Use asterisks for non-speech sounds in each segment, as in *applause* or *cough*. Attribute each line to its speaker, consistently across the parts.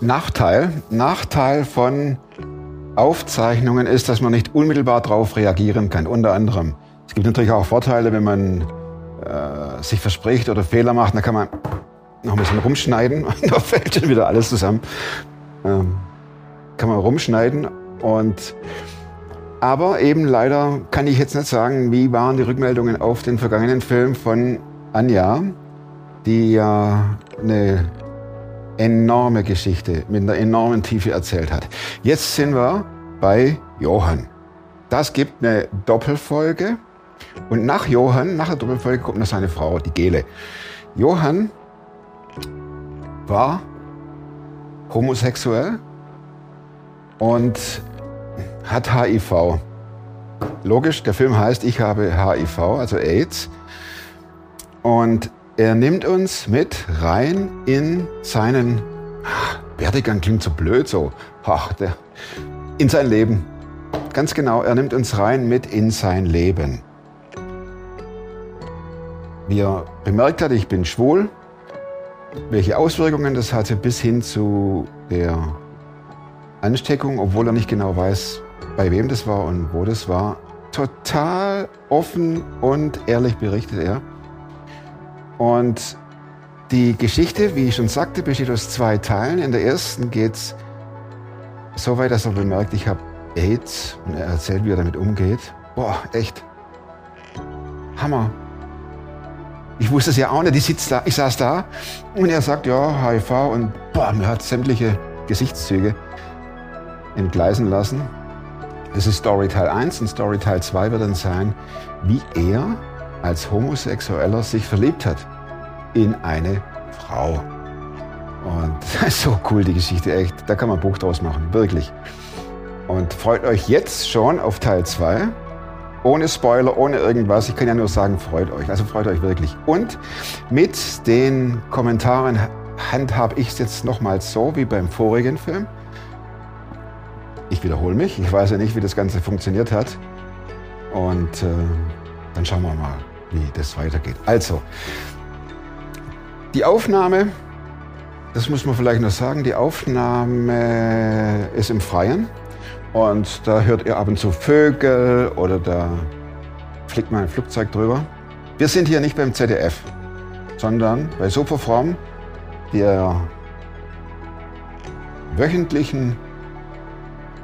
Speaker 1: Nachteil, Nachteil von Aufzeichnungen ist, dass man nicht unmittelbar darauf reagieren kann. Unter anderem. Es gibt natürlich auch Vorteile, wenn man äh, sich verspricht oder Fehler macht, dann kann man noch ein bisschen rumschneiden und *laughs* da fällt schon wieder alles zusammen. Ähm, kann man rumschneiden und aber eben leider kann ich jetzt nicht sagen, wie waren die Rückmeldungen auf den vergangenen Film von Anja, die ja eine enorme Geschichte mit einer enormen Tiefe erzählt hat. Jetzt sind wir bei Johann. Das gibt eine Doppelfolge. Und nach Johann, nach der Doppelfolge, kommt noch seine Frau, die Gele. Johann war homosexuell und hat HIV. Logisch, der Film heißt Ich habe HIV, also AIDS. Und er nimmt uns mit rein in seinen Werdegang, klingt so blöd so, ach, der, in sein Leben. Ganz genau, er nimmt uns rein mit in sein Leben. Wie er bemerkt hat, ich bin schwul, welche Auswirkungen das hatte bis hin zu der Ansteckung, obwohl er nicht genau weiß, bei wem das war und wo das war. Total offen und ehrlich berichtet er. Und die Geschichte, wie ich schon sagte, besteht aus zwei Teilen. In der ersten geht es so weit, dass er bemerkt, ich habe AIDS und er erzählt, wie er damit umgeht. Boah, echt. Hammer. Ich wusste es ja auch nicht. Ich, sitz da, ich saß da und er sagt, ja, HIV und boah, mir hat sämtliche Gesichtszüge entgleisen lassen. Das ist Story Teil 1 und Story Teil 2 wird dann sein, wie er als Homosexueller sich verliebt hat in eine Frau. Und *laughs* das ist so cool, die Geschichte, echt. Da kann man ein Buch draus machen, wirklich. Und freut euch jetzt schon auf Teil 2. Ohne Spoiler, ohne irgendwas. Ich kann ja nur sagen, freut euch. Also freut euch wirklich. Und mit den Kommentaren handhabe ich es jetzt nochmals so wie beim vorigen Film. Ich wiederhole mich. Ich weiß ja nicht, wie das Ganze funktioniert hat. Und äh, dann schauen wir mal wie das weitergeht. Also, die Aufnahme, das muss man vielleicht noch sagen, die Aufnahme ist im Freien. Und da hört ihr ab und zu Vögel oder da fliegt mal ein Flugzeug drüber. Wir sind hier nicht beim ZDF, sondern bei Superform, der wöchentlichen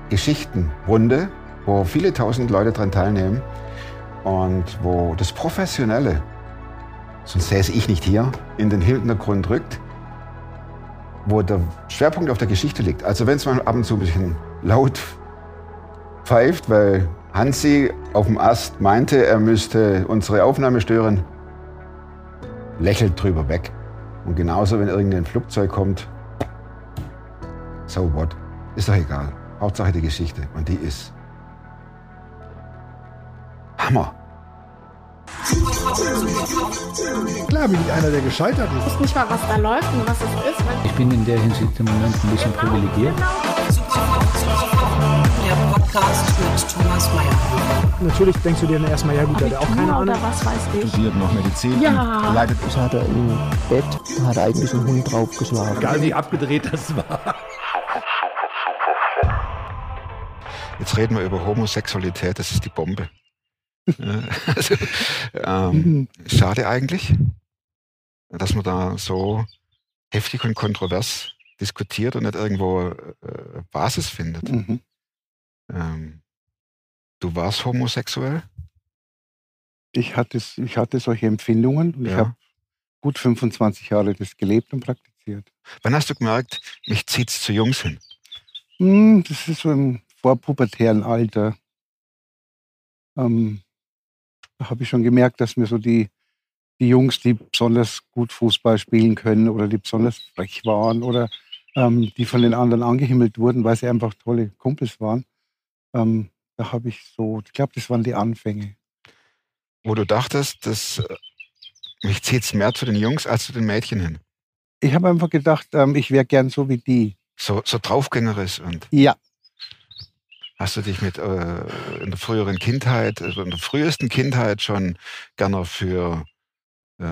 Speaker 1: Geschichtenrunde, wo viele tausend Leute daran teilnehmen und wo das Professionelle, sonst säße ich nicht hier, in den Hintergrund rückt, wo der Schwerpunkt auf der Geschichte liegt. Also wenn es mal ab und zu ein bisschen laut pfeift, weil Hansi auf dem Ast meinte, er müsste unsere Aufnahme stören, lächelt drüber weg. Und genauso, wenn irgendein Flugzeug kommt, so what, ist doch egal. Hauptsache die Geschichte und die ist Hammer.
Speaker 2: Klar bin ich einer, der gescheitert ist.
Speaker 3: Ich weiß nicht mal, was da läuft und was es ist.
Speaker 4: Ich bin in der Hinsicht im Moment ein bisschen genau, privilegiert.
Speaker 5: Der Podcast mit Thomas Mayer.
Speaker 2: Natürlich denkst du dir dann erstmal, ja gut, der hat auch keine Ahnung.
Speaker 3: Was weiß ich.
Speaker 6: Studiert noch Medizin.
Speaker 3: Ja.
Speaker 6: Leidet.
Speaker 7: Das hat er im Bett, hat eigentlich einen Hund draufgeschlagen.
Speaker 2: Egal wie abgedreht das war.
Speaker 1: Jetzt reden wir über Homosexualität, das ist die Bombe. Also, *laughs* ähm, schade eigentlich, dass man da so heftig und kontrovers diskutiert und nicht irgendwo äh, Basis findet. Mhm. Ähm, du warst homosexuell?
Speaker 7: Ich hatte, ich hatte solche Empfindungen und ja. ich habe gut 25 Jahre das gelebt und praktiziert.
Speaker 1: Wann hast du gemerkt, mich zieht es zu Jungs hin?
Speaker 7: Hm, das ist so im vorpubertären Alter. Ähm, habe ich schon gemerkt, dass mir so die, die Jungs, die besonders gut Fußball spielen können oder die besonders frech waren oder ähm, die von den anderen angehimmelt wurden, weil sie einfach tolle Kumpels waren, ähm, da habe ich so, ich glaube, das waren die Anfänge.
Speaker 1: Wo du dachtest, dass äh, mich zieht es mehr zu den Jungs als zu den Mädchen hin?
Speaker 7: Ich habe einfach gedacht, ähm, ich wäre gern so wie die.
Speaker 1: So, so draufgängerisch und.
Speaker 7: Ja,
Speaker 1: Hast du dich mit äh, in der früheren Kindheit, also in der frühesten Kindheit schon gerne für äh,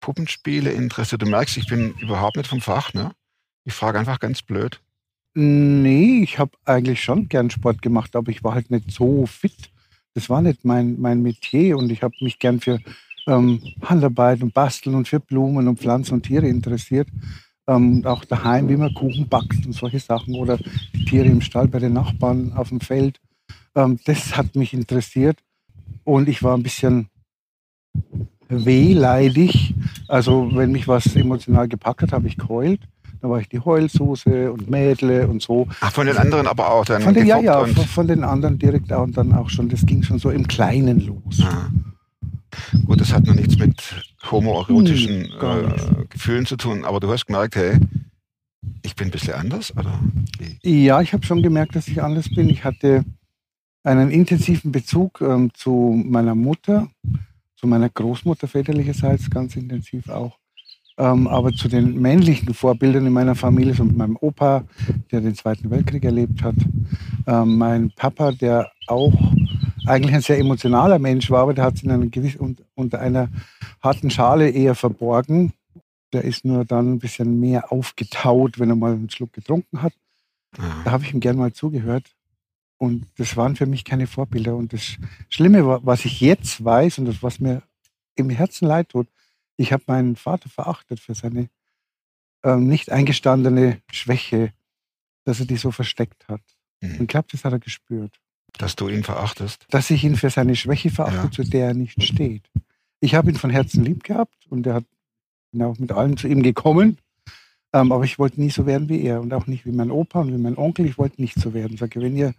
Speaker 1: Puppenspiele interessiert? Du merkst, ich bin überhaupt nicht vom Fach, ne? Ich frage einfach ganz blöd.
Speaker 7: Nee, ich habe eigentlich schon gern Sport gemacht, aber ich war halt nicht so fit. Das war nicht mein, mein Metier und ich habe mich gern für ähm, Handarbeit und Basteln und für Blumen und Pflanzen und Tiere interessiert. Ähm, auch daheim, wie man Kuchen backt und solche Sachen oder die Tiere im Stall bei den Nachbarn auf dem Feld. Ähm, das hat mich interessiert und ich war ein bisschen wehleidig. Also wenn mich was emotional gepackt hat, habe ich geheult. Da war ich die Heulsuse und Mädle und so.
Speaker 1: Ach, von den anderen aber auch dann
Speaker 7: Von den, ja, ja, von, von den anderen direkt auch und dann auch schon. Das ging schon so im Kleinen los.
Speaker 1: Ah. Gut, das hat noch nichts mit homoerotischen
Speaker 7: Hm,
Speaker 1: äh. Gefühlen zu tun, aber du hast gemerkt, hey, ich bin ein bisschen anders, oder?
Speaker 7: Ja, ich habe schon gemerkt, dass ich anders bin. Ich hatte einen intensiven Bezug ähm, zu meiner Mutter, zu meiner Großmutter väterlicherseits ganz intensiv auch. Ähm, aber zu den männlichen Vorbildern in meiner Familie, so mit meinem Opa, der den Zweiten Weltkrieg erlebt hat, ähm, mein Papa, der auch eigentlich ein sehr emotionaler Mensch war, aber der hat es in einer gewiss, un- unter einer harten Schale eher verborgen. Der ist nur dann ein bisschen mehr aufgetaut, wenn er mal einen Schluck getrunken hat. Da
Speaker 1: Ah.
Speaker 7: habe ich ihm gern mal zugehört. Und das waren für mich keine Vorbilder. Und das Schlimme, war, was ich jetzt weiß und das, was mir im Herzen leid tut, ich habe meinen Vater verachtet für seine ähm, nicht eingestandene Schwäche, dass er die so versteckt hat. Und
Speaker 1: Mhm.
Speaker 7: ich glaube, das hat er gespürt.
Speaker 1: Dass du ihn verachtest.
Speaker 7: Dass ich ihn für seine Schwäche verachte,
Speaker 1: Ja.
Speaker 7: zu der er nicht steht. Ich habe ihn von Herzen lieb gehabt und er hat bin auch mit allem zu ihm gekommen. Ähm, aber ich wollte nie so werden wie er und auch nicht wie mein Opa und wie mein Onkel. Ich wollte nicht so werden. Ich sage, wenn ihr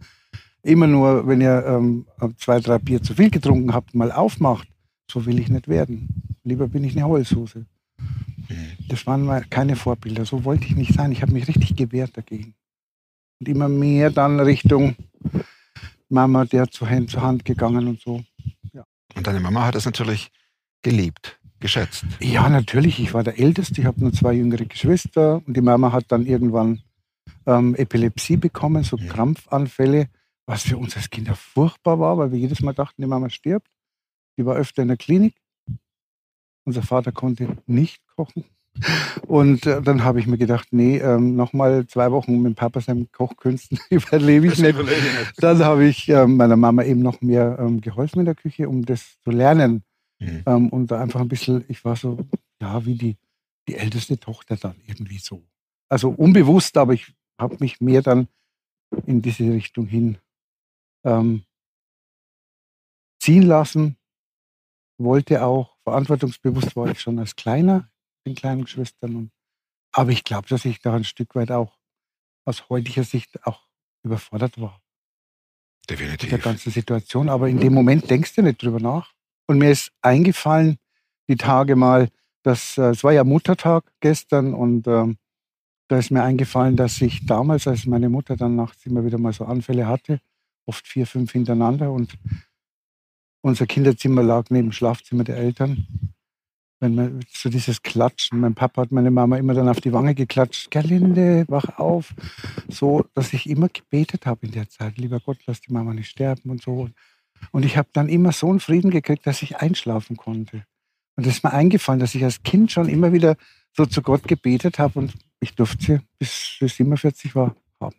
Speaker 7: immer nur, wenn ihr ähm, zwei, drei Bier zu viel getrunken habt, mal aufmacht, so will ich nicht werden. Lieber bin ich eine Heulsuse.
Speaker 1: Mhm.
Speaker 7: Das waren mal keine Vorbilder. So wollte ich nicht sein. Ich habe mich richtig gewehrt dagegen. Und immer mehr dann Richtung Mama, der zu Hand, zur Hand gegangen und so.
Speaker 1: Und deine Mama hat es natürlich geliebt, geschätzt.
Speaker 7: Ja, natürlich. Ich war der Älteste. Ich habe nur zwei jüngere Geschwister. Und die Mama hat dann irgendwann ähm, Epilepsie bekommen, so
Speaker 1: Ja.
Speaker 7: Krampfanfälle, was für uns als Kinder furchtbar war, weil wir jedes Mal dachten, die Mama stirbt. Die war öfter in der Klinik. Unser Vater konnte nicht kochen. Und äh, dann habe ich mir gedacht, nee, ähm, nochmal zwei Wochen mit Papa seinen Kochkünsten *laughs* überlebe ich nicht. Dann habe ich ähm, meiner Mama eben noch mehr ähm, geholfen in der Küche, um das zu lernen.
Speaker 1: Mhm.
Speaker 7: Ähm, und da einfach ein bisschen, ich war so, ja, wie die, die älteste Tochter dann irgendwie so. Also unbewusst, aber ich habe mich mehr dann in diese Richtung hin ähm, ziehen lassen. Wollte auch, verantwortungsbewusst war ich schon als Kleiner, den kleinen Geschwistern. Und, aber ich glaube, dass ich da ein Stück weit auch aus heutiger Sicht auch überfordert war mit der
Speaker 1: Definitiv.
Speaker 7: ganzen Situation. Aber in dem Moment denkst du nicht drüber nach. Und mir ist eingefallen, die Tage mal, dass äh, es war ja Muttertag gestern und ähm, da ist mir eingefallen, dass ich damals, als meine Mutter dann nachts immer wieder mal so Anfälle hatte, oft vier, fünf hintereinander und unser Kinderzimmer lag neben dem Schlafzimmer der Eltern. Wenn man so dieses Klatschen, mein Papa hat meine Mama immer dann auf die Wange geklatscht, Gerlinde, wach auf. So, dass ich immer gebetet habe in der Zeit, lieber Gott, lass die Mama nicht sterben und so. Und ich habe dann immer so einen Frieden gekriegt, dass ich einschlafen konnte. Und das ist mir eingefallen, dass ich als Kind schon immer wieder so zu Gott gebetet habe und ich durfte sie bis bis 47 war haben.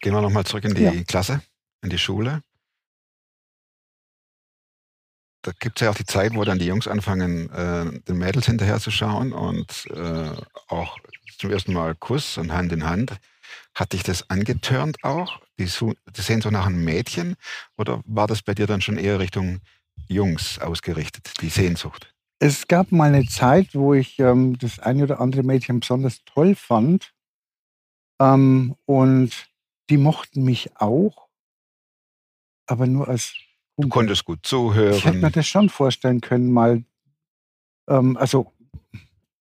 Speaker 1: Gehen wir nochmal zurück in die
Speaker 7: Ja.
Speaker 1: Klasse, in die Schule. Da gibt es ja auch die Zeit, wo dann die Jungs anfangen, äh, den Mädels hinterher zu schauen und äh, auch zum ersten Mal Kuss und Hand in Hand. Hat dich das angetörnt auch? Die, die so nach einem Mädchen? Oder war das bei dir dann schon eher Richtung Jungs ausgerichtet, die Sehnsucht?
Speaker 7: Es gab mal eine Zeit, wo ich ähm, das eine oder andere Mädchen besonders toll fand. Ähm, und die mochten mich auch, aber nur als
Speaker 1: Du konntest gut
Speaker 7: Ich hätte mir
Speaker 1: zuhören.
Speaker 7: das schon vorstellen können, mal, ähm, also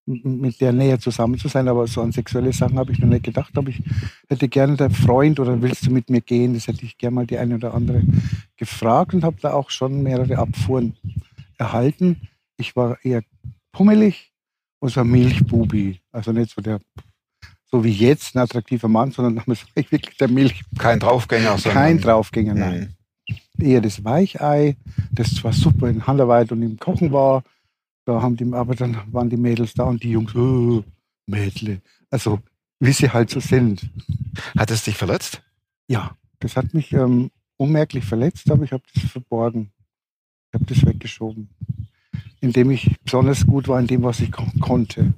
Speaker 7: mit der Nähe zusammen zu sein, aber so an sexuelle Sachen habe ich noch nicht gedacht. Aber ich hätte gerne der Freund oder willst du mit mir gehen? Das hätte ich gerne mal die eine oder andere gefragt und habe da auch schon mehrere Abfuhren erhalten. Ich war eher pummelig und so ein Milchbubi. Also nicht so der, so wie jetzt, ein attraktiver Mann, sondern *laughs* damals war ich wirklich der Milch,
Speaker 1: Kein Draufgänger, sondern
Speaker 7: kein Draufgänger, nein
Speaker 1: Mhm.
Speaker 7: Eher das Weichei, das zwar super in Handarbeit und im Kochen war, da haben die, aber dann waren die Mädels da und die Jungs, oh, Mädle. Also, wie sie halt so sind.
Speaker 1: Hat es dich verletzt?
Speaker 7: Ja, das hat mich ähm, unmerklich verletzt, aber ich habe das verborgen. Ich habe das weggeschoben. Indem ich besonders gut war in dem, was ich kon konnte.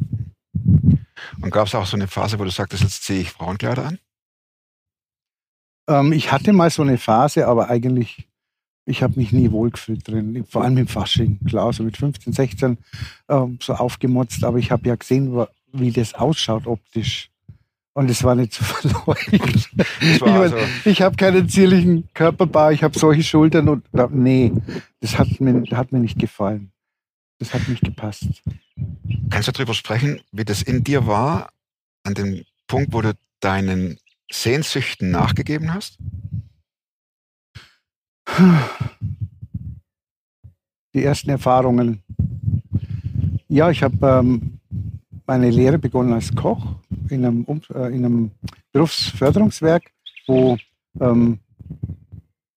Speaker 1: Und gab es auch so eine Phase, wo du sagtest, jetzt ziehe ich Frauenkleider an?
Speaker 7: Ähm, ich hatte mal so eine Phase, aber eigentlich, ich habe mich nie wohlgefühlt drin. Vor allem im Fasching, klar, so mit 15, 16 ähm, so aufgemotzt. Aber ich habe ja gesehen, wie das ausschaut optisch. Und es war nicht zu *laughs* verleugnen. Ich, mein, so. ich habe keinen zierlichen Körperbau, ich habe solche Schultern und nee, das hat mir, hat mir nicht gefallen. Das hat nicht gepasst.
Speaker 1: Kannst du darüber sprechen, wie das in dir war, an dem Punkt, wo du deinen Sehnsüchten nachgegeben hast?
Speaker 7: Die ersten Erfahrungen. Ja, ich habe ähm, meine Lehre begonnen als Koch in einem, äh, in einem Berufsförderungswerk, wo ähm,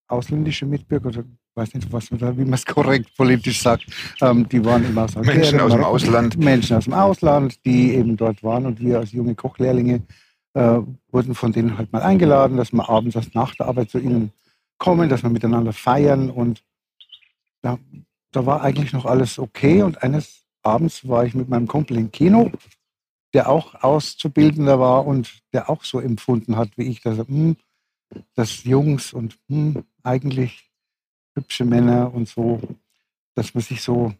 Speaker 7: ausländische Mitbürger oder weiß nicht, was man da, wie man es korrekt politisch sagt, ähm, die waren immer aus
Speaker 1: Menschen aus dem Ausland.
Speaker 7: Menschen aus dem Ausland, die eben dort waren und wir als junge Kochlehrlinge äh, wurden von denen halt mal eingeladen, dass wir abends erst nach der Arbeit zu ihnen kommen, dass wir miteinander feiern. Und da, da war eigentlich noch alles okay. Und eines abends war ich mit meinem Kumpel im Kino, der auch Auszubildender war und der auch so empfunden hat wie ich, dass, hm, dass Jungs und hm, eigentlich hübsche Männer und so, dass man sich so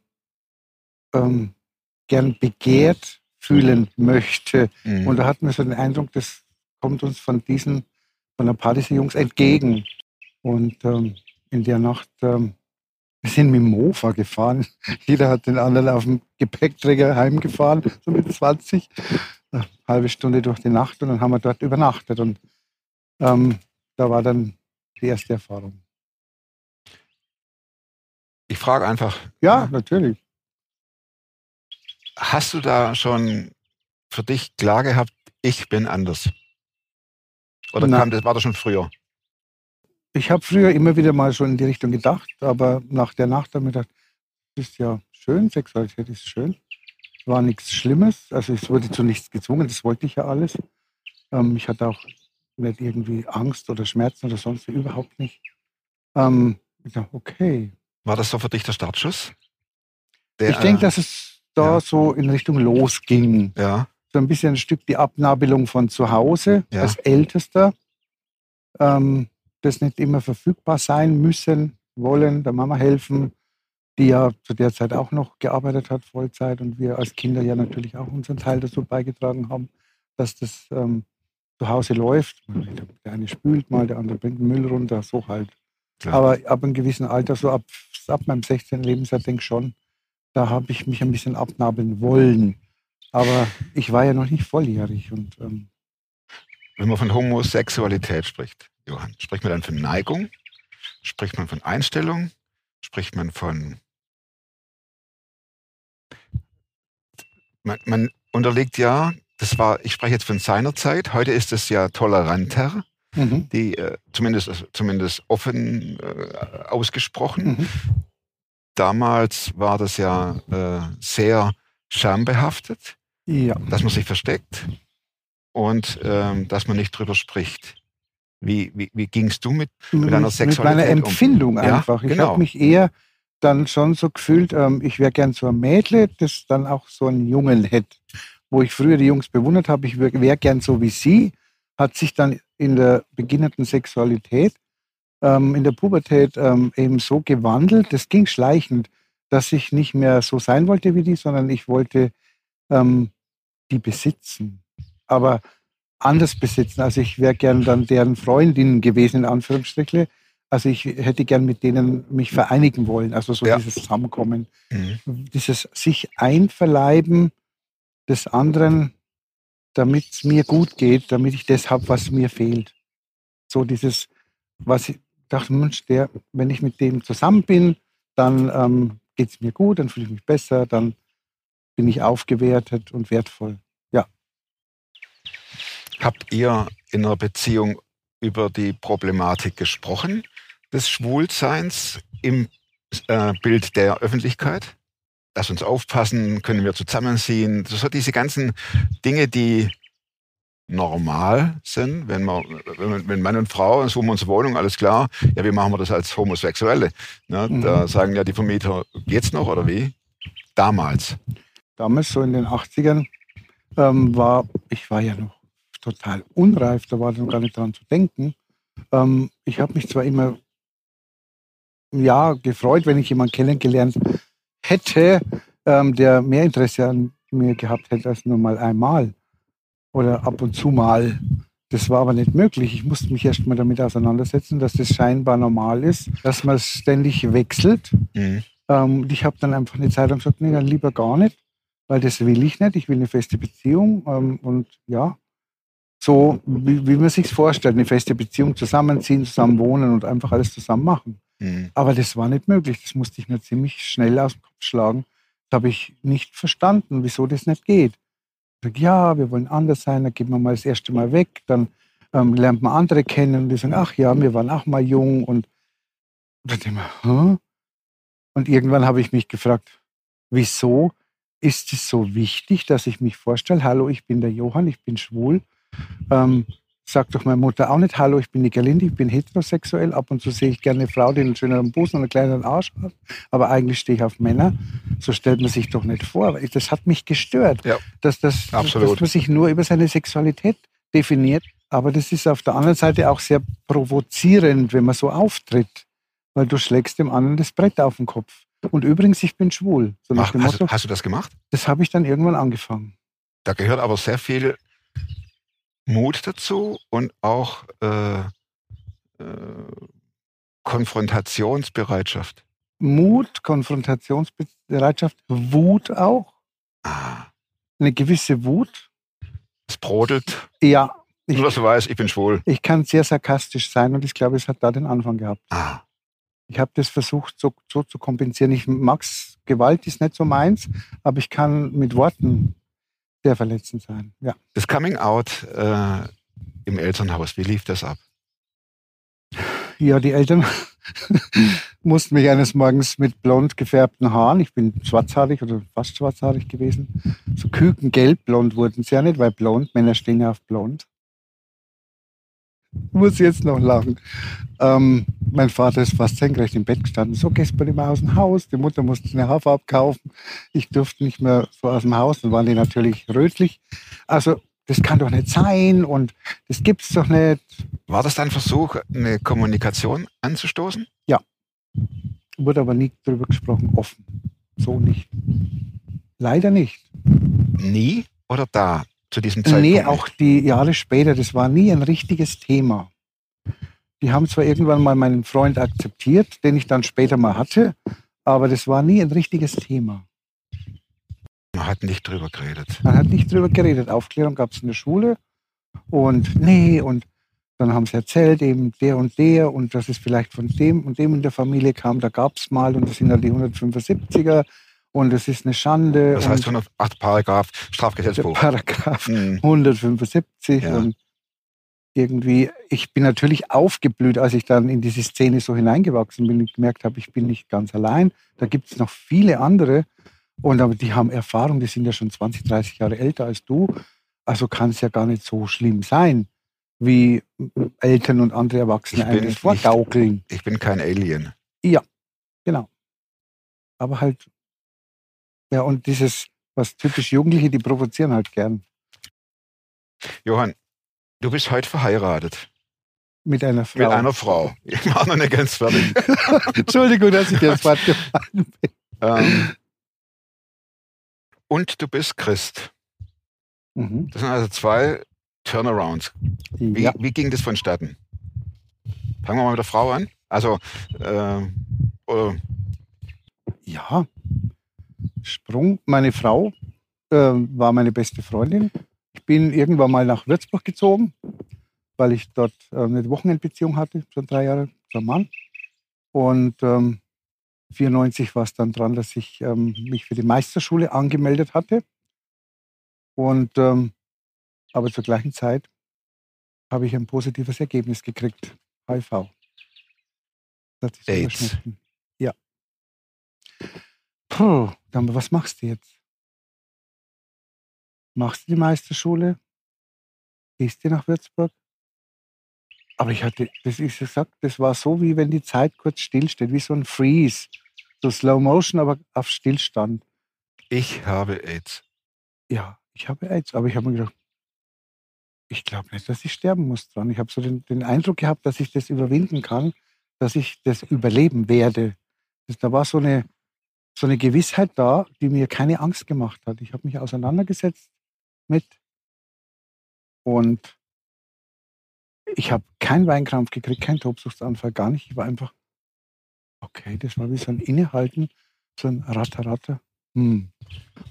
Speaker 7: ähm, gern begehrt fühlen möchte. Mhm. Und da hatten wir so den Eindruck, das kommt uns von diesen, von ein paar dieser Jungs entgegen. Und ähm, in der Nacht, ähm, wir sind mit dem Mofa gefahren. *laughs* Jeder hat den anderen auf dem Gepäckträger heimgefahren, so mit 20. Eine halbe Stunde durch die Nacht und dann haben wir dort übernachtet. Und ähm, da war dann die erste Erfahrung.
Speaker 1: Ich frage einfach.
Speaker 7: Ja, natürlich.
Speaker 1: Hast du da schon für dich klar gehabt, ich bin anders? Oder kam das, war das schon früher?
Speaker 7: Ich habe früher immer wieder mal schon in die Richtung gedacht, aber nach der Nacht habe ich gedacht, das ist ja schön, Sexualität ist schön. Es war nichts Schlimmes, also es wurde zu nichts gezwungen, das wollte ich ja alles. Ähm, ich hatte auch nicht irgendwie Angst oder Schmerzen oder sonst überhaupt nicht. Ähm, ich dachte, okay,
Speaker 1: war das so für dich der Startschuss?
Speaker 7: Der, ich denke, dass es da ja. so in Richtung losging.
Speaker 1: Ja.
Speaker 7: So ein bisschen ein Stück die Abnabelung von zu Hause ja. als Ältester. Ähm, das nicht immer verfügbar sein müssen, wollen, der Mama helfen, die ja zu der Zeit auch noch gearbeitet hat, Vollzeit, und wir als Kinder ja natürlich auch unseren Teil dazu beigetragen haben, dass das ähm, zu Hause läuft. Der eine spült mal, der andere bringt den Müll runter, so halt. Klar. Aber ab einem gewissen Alter, so ab, ab meinem 16. Lebensjahr, denke ich schon, da habe ich mich ein bisschen abnabeln wollen. Aber ich war ja noch nicht volljährig. Und, ähm
Speaker 1: Wenn man von Homosexualität spricht, Johann, spricht man dann von Neigung? Spricht man von Einstellung? Spricht man von. Man, man unterliegt ja, das war, ich spreche jetzt von seiner Zeit, heute ist es ja toleranter mhm. die äh, zumindest, zumindest offen äh, ausgesprochen. Mhm. Damals war das ja äh, sehr schambehaftet,
Speaker 7: ja.
Speaker 1: dass man sich versteckt und ähm, dass man nicht drüber spricht. Wie, wie, wie gingst du mit, mit deiner Sexualität
Speaker 7: Mit meiner Empfindung
Speaker 1: um?
Speaker 7: einfach. Ja, ich genau. habe mich eher dann schon so gefühlt, ähm, ich wäre gern so ein Mädle, das dann auch so einen Jungen hätte. Wo ich früher die Jungs bewundert habe, ich wäre gern so wie sie, hat sich dann in der beginnenden Sexualität, ähm, in der Pubertät ähm, eben so gewandelt, das ging schleichend, dass ich nicht mehr so sein wollte wie die, sondern ich wollte ähm, die besitzen. Aber anders besitzen. Also ich wäre gern dann deren Freundin gewesen, in Anführungsstrichen. Also ich hätte gern mit denen mich vereinigen wollen. Also so ja. dieses Zusammenkommen. Mhm. Dieses sich einverleiben des anderen damit es mir gut geht, damit ich das habe, was mir fehlt. So dieses, was ich dachte, Mensch, der, wenn ich mit dem zusammen bin, dann ähm, geht es mir gut, dann fühle ich mich besser, dann bin ich aufgewertet und wertvoll. Ja.
Speaker 1: Habt ihr in einer Beziehung über die Problematik gesprochen des Schwulseins im äh, Bild der Öffentlichkeit? lass uns aufpassen, können wir zusammenziehen. So diese ganzen Dinge, die normal sind, wenn man, wenn, wenn Mann und Frau suchen uns Wohnung, alles klar. Ja, wie machen wir das als Homosexuelle? Ne,
Speaker 7: Mhm.
Speaker 1: Da sagen ja die Vermieter, geht's noch oder wie? Damals.
Speaker 7: damals, so in den 80ern, ähm, war, ich war ja noch total unreif, da war noch gar nicht dran zu denken. Ähm, ich habe mich zwar immer, ja, gefreut, wenn ich jemanden kennengelernt hätte, ähm, der mehr Interesse an mir gehabt hätte als nur mal einmal oder ab und zu mal. Das war aber nicht möglich. Ich musste mich erst mal damit auseinandersetzen, dass das scheinbar normal ist, dass man ständig wechselt.
Speaker 1: Mhm.
Speaker 7: Ähm, und ich habe dann einfach eine Zeit lang gesagt, nee, dann lieber gar nicht, weil das will ich nicht. Ich will eine feste Beziehung. Ähm, und ja, so wie, wie man sich vorstellt, eine feste Beziehung, zusammenziehen, zusammen wohnen und einfach alles zusammen machen.
Speaker 1: Mhm.
Speaker 7: Aber das war nicht möglich. Das musste ich mir ziemlich schnell aus dem Kopf schlagen. Das habe ich nicht verstanden, wieso das nicht geht. Sage, ja, wir wollen anders sein, dann geht man mal das erste Mal weg, dann ähm, lernt man andere kennen und die sagen, ach ja, wir waren auch mal jung und, dann denke ich Hä? Und irgendwann habe ich mich gefragt, wieso ist es so wichtig, dass ich mich vorstelle, hallo, ich bin der Johann, ich bin schwul. Ähm, sagt doch meine Mutter auch nicht, hallo, ich bin die Gerlinde, ich bin heterosexuell. Ab und zu sehe ich gerne eine Frau, die einen schöneren Busen und einen kleineren Arsch hat. Aber eigentlich stehe ich auf Männer. So stellt man sich doch nicht vor. Das hat mich gestört,
Speaker 1: Ja.
Speaker 7: dass, das,
Speaker 1: Absolut.
Speaker 7: dass man sich nur über seine Sexualität definiert. Aber das ist auf der anderen Seite auch sehr provozierend, wenn man so auftritt. Weil du schlägst dem anderen das Brett auf den Kopf. Und übrigens, ich bin schwul. So
Speaker 1: Ach, hast,
Speaker 7: Motto,
Speaker 1: hast du das gemacht?
Speaker 7: das habe ich dann irgendwann angefangen.
Speaker 1: Da gehört aber sehr viel Mut dazu und auch äh, äh, Konfrontationsbereitschaft.
Speaker 7: Mut, Konfrontationsbereitschaft, Wut auch.
Speaker 1: Ah,
Speaker 7: Eine gewisse Wut.
Speaker 1: es brodelt.
Speaker 7: Ja, ich,
Speaker 1: Nur, dass du weißt, ich bin schwul.
Speaker 7: ich kann sehr sarkastisch sein und ich glaube, es hat da den Anfang gehabt.
Speaker 1: Ah,
Speaker 7: Ich habe das versucht, so, so zu kompensieren. Ich mag's, Gewalt ist nicht so meins, aber ich kann mit Worten sehr verletzend sein. Ja.
Speaker 1: das Coming Out äh, im Elternhaus, wie lief das ab?
Speaker 7: Ja, die Eltern *laughs* mussten mich eines Morgens mit blond gefärbten Haaren, ich bin schwarzhaarig oder fast schwarzhaarig gewesen, so kükengelb blond wurden sie ja nicht, weil blond, Männer stehen ja auf blond. *laughs* Muss jetzt noch lachen. Ähm, mein Vater ist fast senkrecht im Bett gestanden. So gehst du mal aus dem Haus. Die Mutter musste eine Hafer abkaufen. Ich durfte nicht mehr so aus dem Haus. Dann waren die natürlich rötlich. Also, das kann doch nicht sein und das gibt's doch nicht.
Speaker 1: War das dein Versuch, eine Kommunikation anzustoßen?
Speaker 7: Wurde aber nie drüber gesprochen, offen. So nicht. Leider nicht.
Speaker 1: Nie oder da zu diesem Zeitpunkt?
Speaker 7: Nee, auch die Jahre später, das war nie ein richtiges Thema. Die haben zwar irgendwann mal meinen Freund akzeptiert, den ich dann später mal hatte, aber das war nie ein richtiges Thema.
Speaker 1: Man hat nicht drüber geredet.
Speaker 7: Man hat nicht drüber geredet. Aufklärung gab es in der Schule und nee, und dann haben sie erzählt, eben der und der und dass es vielleicht von dem und dem in der Familie kam, da gab es mal und das sind dann die 175er und es ist eine Schande.
Speaker 1: Das heißt
Speaker 7: und
Speaker 1: 108 Paragraph Strafgesetzbuch.
Speaker 7: Paragraph
Speaker 1: Hm.
Speaker 7: 175
Speaker 1: Ja.
Speaker 7: und irgendwie, ich bin natürlich aufgeblüht, als ich dann in diese Szene so hineingewachsen bin und gemerkt habe, ich bin nicht ganz allein. Da gibt es noch viele andere und aber die haben Erfahrung, die sind ja schon 20, 30 Jahre älter als du. Also kann es ja gar nicht so schlimm sein, wie Eltern und andere Erwachsene einem das vorgaukeln.
Speaker 1: Ich bin kein Alien.
Speaker 7: Genau. Aber halt, ja, und dieses, was typisch Jugendliche, die provozieren halt gern
Speaker 1: Johann, du bist heute verheiratet
Speaker 7: mit einer Frau.
Speaker 1: mit einer Frau. Ich war noch nicht ganz fertig. *laughs*
Speaker 7: Entschuldigung, dass ich dir das *laughs* Wort gefallen bin.
Speaker 1: ähm, und du bist Christ.
Speaker 7: Mhm.
Speaker 1: Das sind also zwei Turnarounds. Wie,
Speaker 7: Ja.
Speaker 1: wie ging das vonstatten? Fangen wir mal mit der Frau an. Also, äh, oder,
Speaker 7: ja, Sprung. Meine Frau äh, war meine beste Freundin. Ich bin irgendwann mal nach Würzburg gezogen, weil ich dort äh, eine Wochenendbeziehung hatte, schon drei Jahre zum Mann. Und ähm, 94 war es dann dran, dass ich ähm, mich für die Meisterschule angemeldet hatte. Und ähm, aber zur gleichen Zeit habe ich ein positives Ergebnis gekriegt. HIV.
Speaker 1: AIDS.
Speaker 7: Puh, dann, was machst du jetzt? Machst du die Meisterschule? Gehst du nach Würzburg? Aber ich hatte, das ist gesagt, das war so, wie wenn die Zeit kurz stillsteht, wie so ein Freeze. So Slow Motion, aber auf Stillstand.
Speaker 1: Ich habe AIDS.
Speaker 7: Ja, ich habe AIDS, aber ich habe mir gedacht, ich glaube nicht, dass ich sterben muss dran. Ich habe so den, den Eindruck gehabt, dass ich das überwinden kann, dass ich das überleben werde. Das, da war so eine, so eine Gewissheit da, die mir keine Angst gemacht hat. Ich habe mich auseinandergesetzt mit und ich habe keinen Weinkrampf gekriegt, keinen Tobsuchtsanfall, gar nicht. Ich war einfach, okay, das war wie so ein Innehalten, so ein Ratter, Ratter. Hm.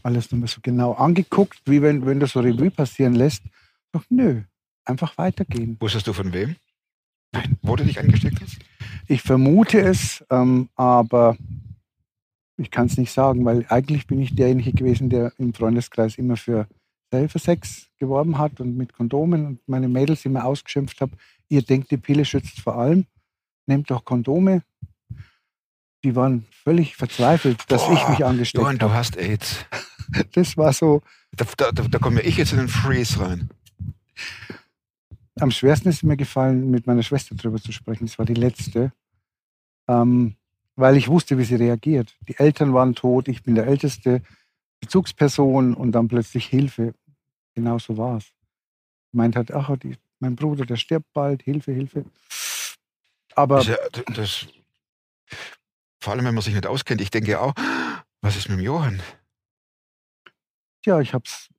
Speaker 7: Alles nochmal so genau angeguckt, wie wenn, wenn du so Revue passieren lässt. Doch nö, einfach weitergehen.
Speaker 1: Wusstest du von wem? Nein. Wo du dich angesteckt hast?
Speaker 7: Ich vermute es, ähm, aber ich kann es nicht sagen, weil eigentlich bin ich derjenige gewesen, der im Freundeskreis immer für Sex geworben hat und mit Kondomen und meine Mädels immer ausgeschimpft habe, ihr denkt, die Pille schützt vor allem, nehmt doch Kondome. Die waren völlig verzweifelt, dass
Speaker 1: Boah,
Speaker 7: ich mich angesteckt
Speaker 1: Johann, du
Speaker 7: habe.
Speaker 1: hast AIDS. *laughs*
Speaker 7: Das war so,
Speaker 1: Da, da, da, komme ich jetzt in den Freeze rein.
Speaker 7: am schwersten ist mir gefallen, mit meiner Schwester darüber zu sprechen. Das war die letzte, ähm, weil ich wusste, wie sie reagiert. Die Eltern waren tot, ich bin der älteste Bezugsperson und dann plötzlich Hilfe. Genau so war es. Meint hat, ach, die, mein Bruder, der stirbt bald, Hilfe, Hilfe. Aber
Speaker 1: ja- das, vor allem, wenn man sich nicht auskennt. Ich denke auch, was ist mit dem Johann?
Speaker 7: ja, ich hab's,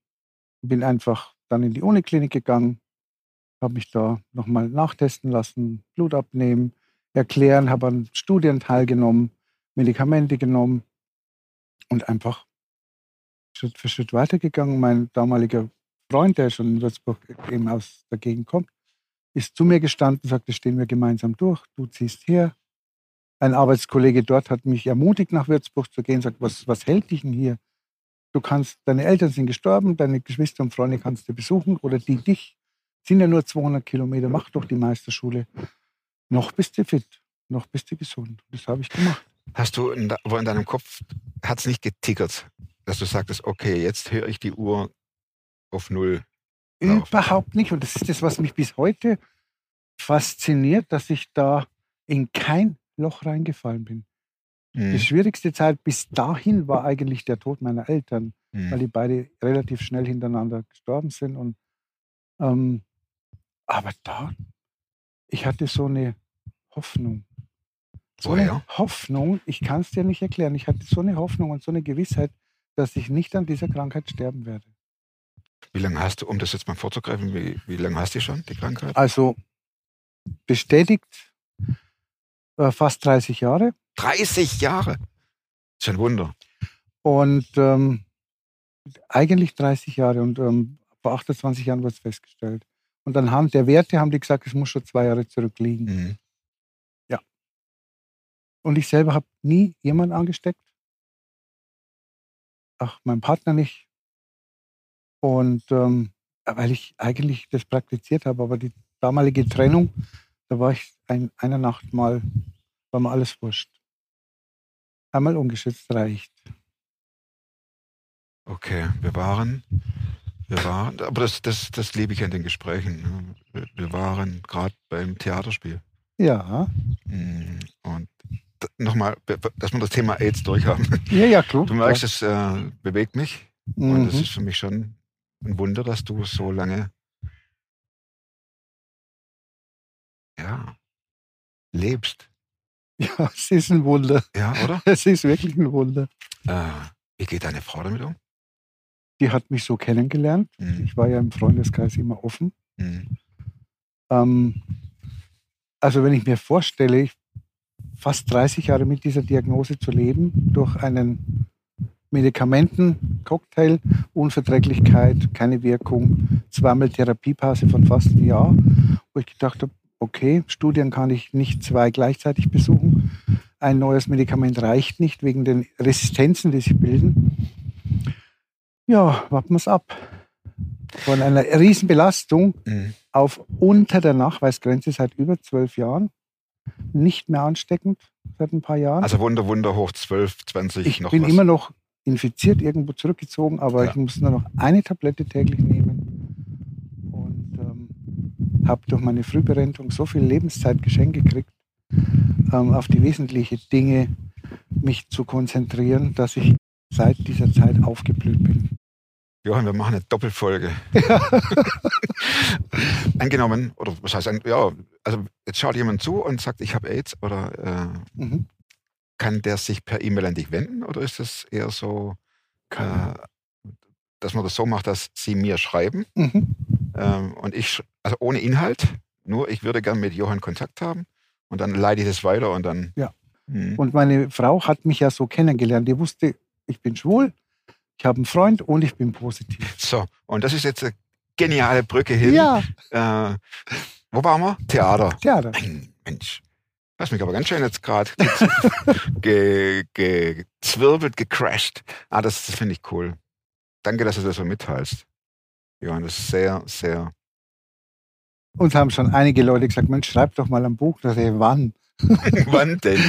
Speaker 7: bin einfach dann in die Uniklinik gegangen, habe mich da nochmal nachtesten lassen, Blut abnehmen, erklären, habe an Studien teilgenommen, Medikamente genommen und einfach Schritt für Schritt weitergegangen. Mein damaliger Freund, der schon in Würzburg eben aus der Gegend kommt, ist zu mir gestanden, sagte, stehen wir gemeinsam durch, du ziehst her. Ein Arbeitskollege dort hat mich ermutigt, nach Würzburg zu gehen, sagt, was, was hält dich denn hier? Du kannst, deine Eltern sind gestorben, deine Geschwister und Freunde kannst du besuchen oder die dich. Sind ja nur 200 Kilometer, mach doch die Meisterschule. Noch bist du fit, noch bist du gesund. Das habe ich gemacht.
Speaker 1: Hast du in, wo in deinem Kopf, hat es nicht getickert, dass du sagtest, okay, jetzt höre ich die Uhr auf Null.
Speaker 7: Überhaupt nicht. Und das ist das, was mich bis heute fasziniert, dass ich da in kein Loch reingefallen bin.
Speaker 1: Hm,
Speaker 7: Die schwierigste Zeit bis dahin war eigentlich der Tod meiner Eltern, weil
Speaker 1: hm.
Speaker 7: die beide relativ schnell hintereinander gestorben sind. Und, ähm, aber da, ich hatte so eine Hoffnung. So eine
Speaker 1: Woher?
Speaker 7: Hoffnung, ich kann es dir nicht erklären. Ich hatte so eine Hoffnung und so eine Gewissheit, dass ich nicht an dieser Krankheit sterben werde.
Speaker 1: Wie lange hast du, um das jetzt mal vorzugreifen, wie, wie lange hast du schon, die Krankheit?
Speaker 7: Also bestätigt äh, fast 30 Jahre.
Speaker 1: 30 Jahre. Ist ein Wunder.
Speaker 7: Und ähm, eigentlich 30 Jahre und ähm, vor 28 Jahren wurde es festgestellt. Und anhand der Werte haben die gesagt, es muss schon zwei Jahre zurückliegen.
Speaker 1: Hm.
Speaker 7: Und ich selber habe nie jemanden angesteckt. Ach, mein Partner nicht. Und ähm, weil ich eigentlich das praktiziert habe, aber die damalige Trennung, da war ich ein, eine Nacht mal, war mir alles wurscht. Einmal ungeschützt reicht.
Speaker 1: Okay, wir waren, wir waren, aber das, das, das liebe ich an den Gesprächen. ne? Wir, waren gerade beim Theaterspiel.
Speaker 7: Ja,
Speaker 1: Hm, Und nochmal, dass wir das Thema AIDS durchhaben.
Speaker 7: ja, ja, klar.
Speaker 1: Du merkst, es äh, bewegt mich. Und es
Speaker 7: Mhm.
Speaker 1: ist für mich schon ein Wunder, dass du so lange ja, lebst. *laughs*
Speaker 7: Ja, es ist ein Wunder.
Speaker 1: Ja, oder? *laughs*
Speaker 7: Es ist wirklich ein Wunder.
Speaker 1: äh, wie geht deine Frau damit um?
Speaker 7: Die hat mich so kennengelernt.
Speaker 1: Hm,
Speaker 7: Ich war ja im Freundeskreis immer offen.
Speaker 1: hm,
Speaker 7: Ähm, also wenn ich mir vorstelle, ich fast 30 Jahre mit dieser Diagnose zu leben, durch einen Medikamentencocktail, Unverträglichkeit, keine Wirkung, zweimal Therapiepause von fast einem Jahr, wo ich gedacht habe, okay, Studien kann ich nicht zwei gleichzeitig besuchen. Ein neues Medikament reicht nicht wegen den Resistenzen, die sich bilden. Ja, warten wir es ab. Von einer Riesenbelastung
Speaker 1: hm.
Speaker 7: auf unter der Nachweisgrenze seit über zwölf Jahren. Nicht mehr ansteckend seit ein paar Jahren.
Speaker 1: Also Wunder, Wunder hoch 12, 20,
Speaker 7: ich
Speaker 1: noch
Speaker 7: bin
Speaker 1: was.
Speaker 7: immer noch infiziert, irgendwo zurückgezogen, aber
Speaker 1: Ja.
Speaker 7: ich muss nur noch eine Tablette täglich nehmen. Und ähm, habe durch meine Frühberentung so viel Lebenszeit geschenkt gekriegt, ähm, auf die wesentlichen Dinge mich zu konzentrieren, dass ich seit dieser Zeit aufgeblüht bin.
Speaker 1: Johann, wir machen eine Doppelfolge. *laughs* Angenommen, oder was heißt, ja, also jetzt schaut jemand zu und sagt, ich habe AIDS, oder äh,
Speaker 7: Mhm.
Speaker 1: kann der sich per E-Mail an dich wenden, oder ist das eher so, äh, dass man das so macht, dass sie mir schreiben
Speaker 7: Mhm.
Speaker 1: ähm, und ich, also ohne Inhalt, nur ich würde gern mit Johann Kontakt haben und dann leite ich das weiter und dann.
Speaker 7: Ja.
Speaker 1: Hm.
Speaker 7: Und meine Frau hat mich ja so kennengelernt. Die wusste, ich bin schwul, ich habe einen Freund und ich bin positiv.
Speaker 1: So, und das ist jetzt eine geniale Brücke hin.
Speaker 7: Ja,
Speaker 1: Äh, wo waren wir? Theater.
Speaker 7: Theater.
Speaker 1: Mensch. Hast mich aber ganz schön jetzt gerade *laughs* ge, ge, gezwirbelt, gecrashed. Ah, das, das finde ich cool. Danke, dass du das so mitteilst. Johann, das ist sehr, sehr.
Speaker 7: Uns haben schon einige Leute gesagt, Mensch, schreib doch mal ein Buch. Da sag ich, wann? *laughs*
Speaker 1: Wann denn?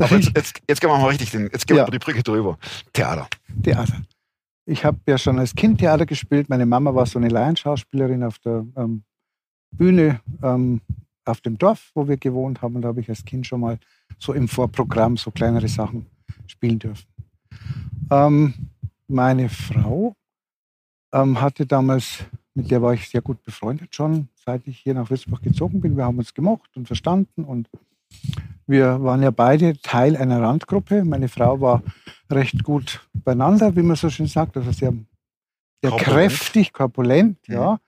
Speaker 1: Aber jetzt, jetzt, jetzt gehen wir mal richtig, den, jetzt gehen wir
Speaker 7: Ja.
Speaker 1: über die Brücke drüber. Theater.
Speaker 7: Theater. Ich habe ja schon als Kind Theater gespielt. Meine Mama war so eine Laienschauspielerin auf der ähm, Bühne ähm, auf dem Dorf, wo wir gewohnt haben. Und da habe ich als Kind schon mal so im Vorprogramm so kleinere Sachen spielen dürfen. Ähm, meine Frau ähm, hatte damals, mit der war ich sehr gut befreundet schon, seit ich hier nach Würzburg gezogen bin. Wir haben uns gemocht und verstanden und wir waren ja beide Teil einer Randgruppe. Meine Frau war recht gut beieinander, wie man so schön sagt. Also sehr, sehr
Speaker 1: Korpulent.
Speaker 7: kräftig, korpulent,
Speaker 1: Mhm.
Speaker 7: ja.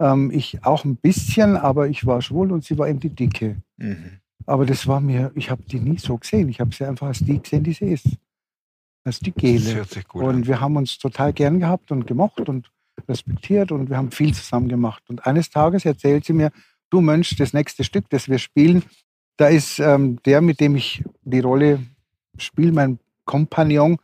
Speaker 7: Ähm, ich auch ein bisschen, aber ich war schwul und sie war eben die Dicke.
Speaker 1: Mhm.
Speaker 7: Aber das war mir, ich habe die nie so gesehen. Ich habe sie einfach als die gesehen, die sie ist. Als die
Speaker 1: Das
Speaker 7: Gele.
Speaker 1: hört sich gut
Speaker 7: Und
Speaker 1: an.
Speaker 7: wir haben uns total gern gehabt und gemocht und respektiert und wir haben viel zusammen gemacht. Und eines Tages erzählt sie mir, du Mensch, das nächste Stück, das wir spielen, da ist ähm, der, mit dem ich die Rolle spiele, mein Kompagnon,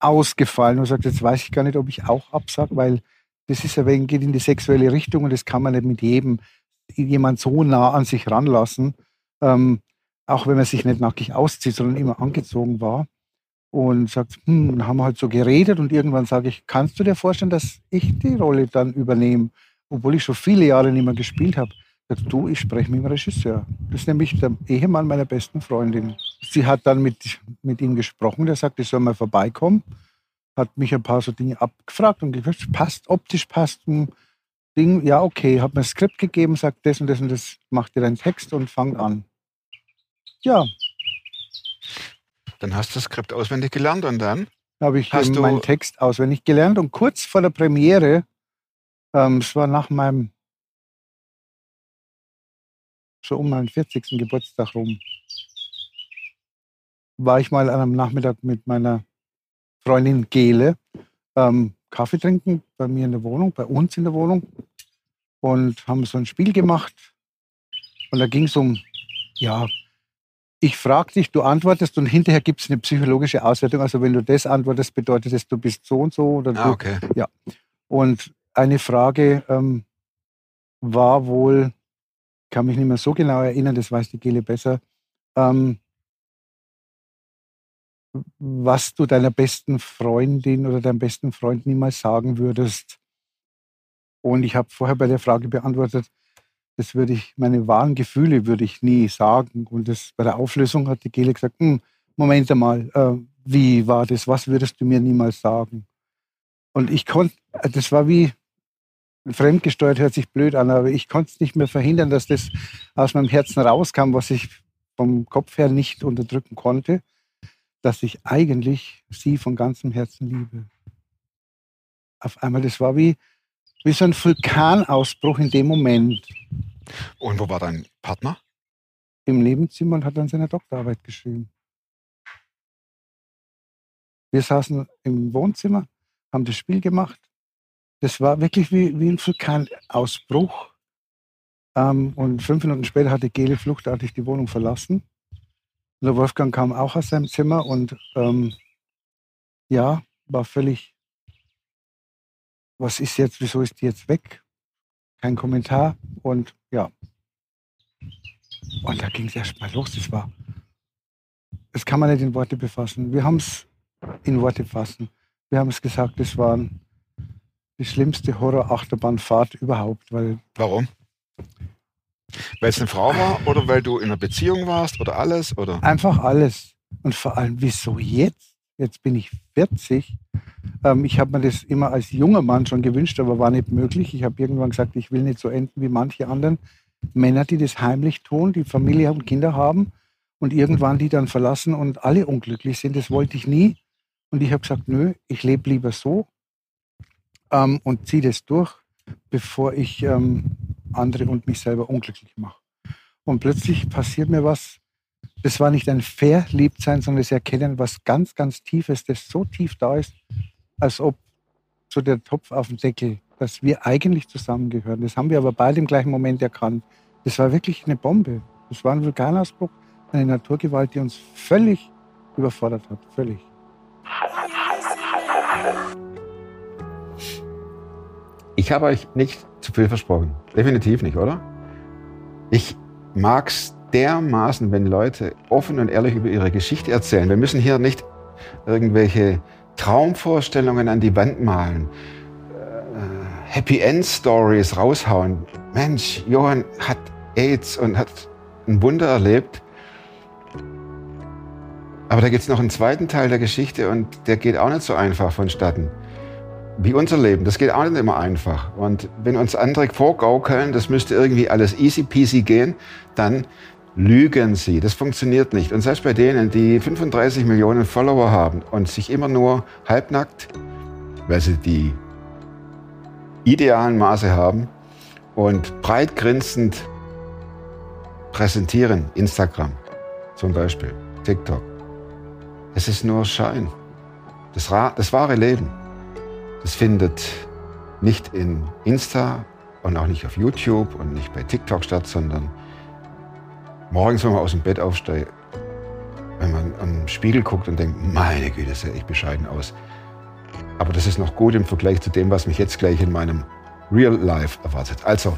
Speaker 7: ausgefallen und sagt, jetzt weiß ich gar nicht, ob ich auch absage, weil das ist ja wegen, geht in die sexuelle Richtung und das kann man nicht mit jedem jemand so nah an sich ranlassen, ähm, auch wenn man sich nicht nackig auszieht, sondern immer angezogen war und sagt, hm, dann haben wir halt so geredet und irgendwann sage ich, kannst du dir vorstellen, dass ich die Rolle dann übernehme, obwohl ich schon viele Jahre nicht mehr gespielt habe. Sagt du, ich spreche mit dem Regisseur. Das ist nämlich der Ehemann meiner besten Freundin. Sie hat dann mit, mit ihm gesprochen, der sagt, ich soll mal vorbeikommen, hat mich ein paar so Dinge abgefragt und gesagt, passt, optisch passt ein Ding, ja okay, hat mir ein Skript gegeben, sagt das und das und das, macht dir deinen Text und fangt an. Ja,
Speaker 1: Dann hast du das Skript auswendig gelernt und dann?
Speaker 7: habe ich
Speaker 1: Hast
Speaker 7: meinen Text auswendig gelernt und kurz vor der Premiere, ähm, es war nach meinem so um meinen 40. Geburtstag rum, war ich mal an einem Nachmittag mit meiner Freundin Gele ähm, Kaffee trinken bei mir in der Wohnung, bei uns in der Wohnung und haben so ein Spiel gemacht und da ging es um, ja, ich frage dich, du antwortest und hinterher gibt es eine psychologische Auswertung. Also wenn du das antwortest, bedeutet es, du bist so und so oder du
Speaker 1: Ah, okay.
Speaker 7: und eine Frage ähm, war wohl, kann mich nicht mehr so genau erinnern, das weiß die Gele besser, ähm, was du deiner besten Freundin oder deinem besten Freund niemals sagen würdest. Und ich habe vorher bei der Frage beantwortet, das würde ich, meine wahren Gefühle würde ich nie sagen. Und das, bei der Auflösung hat die Gele gesagt, hm, Moment einmal, äh, wie war das? Was würdest du mir niemals sagen? Und ich konnte, das war wie fremdgesteuert, hört sich blöd an, aber ich konnte es nicht mehr verhindern, dass das aus meinem Herzen rauskam, was ich vom Kopf her nicht unterdrücken konnte, dass ich eigentlich sie von ganzem Herzen liebe. Auf einmal, das war wie, wie so ein Vulkanausbruch in dem Moment
Speaker 1: Und wo war dein Partner?
Speaker 7: im Nebenzimmer und hat dann seine Doktorarbeit geschrieben. Wir saßen im Wohnzimmer, haben das Spiel gemacht. Das war wirklich wie, wie ein Vulkanausbruch. Ähm, und fünf Minuten später hatte Gele fluchtartig die Wohnung verlassen. Und der Wolfgang kam auch aus seinem Zimmer und ähm, ja, war völlig, was ist jetzt, wieso ist die jetzt weg? Kein Kommentar und ja. Und da ging es erst mal los. Das war, das kann man nicht in Worte befassen. Wir haben es in Worte fassen. Wir haben es gesagt, das war die schlimmste Horror-Achterbahnfahrt überhaupt. Weil
Speaker 1: Warum? Weil es eine Frau war oder weil du in einer Beziehung warst oder alles? Oder?
Speaker 7: Einfach alles. Und vor allem, wieso jetzt? Jetzt bin ich 40. Ähm, ich habe mir das immer als junger Mann schon gewünscht, aber war nicht möglich. Ich habe irgendwann gesagt, ich will nicht so enden wie manche anderen Männer, die das heimlich tun, die Familie und Kinder haben und irgendwann die dann verlassen und alle unglücklich sind. Das wollte ich nie. Und ich habe gesagt, nö, ich lebe lieber so ähm, und ziehe das durch, bevor ich ähm, andere und mich selber unglücklich mache. Und plötzlich passiert mir was. Das war nicht ein Verliebtsein, sondern das Erkennen, was ganz, ganz Tiefes, das so tief da ist, als ob so der Topf auf dem Deckel, dass wir eigentlich zusammengehören. Das haben wir aber beide im gleichen Moment erkannt. Das war wirklich eine Bombe. Das war ein Vulkanausbruch, eine Naturgewalt, die uns völlig überfordert hat. Völlig.
Speaker 1: Ich habe euch nicht zu viel versprochen. Definitiv nicht, oder? Ich mag's dermaßen, wenn Leute offen und ehrlich über ihre Geschichte erzählen. Wir müssen hier nicht irgendwelche Traumvorstellungen an die Wand malen, äh, Happy End Stories raushauen. Mensch, Johann hat AIDS und hat ein Wunder erlebt. Aber da gibt es noch einen zweiten Teil der Geschichte und der geht auch nicht so einfach vonstatten. Wie unser Leben, das geht auch nicht immer einfach. Und wenn uns andere vorgaukeln, das müsste irgendwie alles easy peasy gehen, dann lügen sie. Das funktioniert nicht. Und selbst bei denen, die 35 Millionen Follower haben und sich immer nur halbnackt, weil sie die idealen Maße haben und breit grinsend präsentieren, Instagram zum Beispiel, TikTok. Es ist nur Schein. Das, das wahre Leben, das findet nicht in Insta und auch nicht auf YouTube und nicht bei TikTok statt, sondern morgens, wenn man aus dem Bett aufsteigt, wenn man am Spiegel guckt und denkt, meine Güte, sehe ich bescheiden aus. Aber das ist noch gut im Vergleich zu dem, was mich jetzt gleich in meinem Real Life erwartet. Also,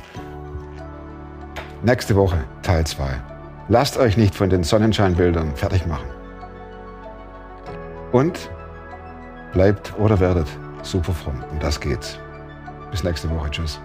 Speaker 1: nächste Woche Teil 2. Lasst euch nicht von den Sonnenscheinbildern fertig machen. Und bleibt oder werdet super Fronten. Das geht's. Bis nächste Woche. Tschüss.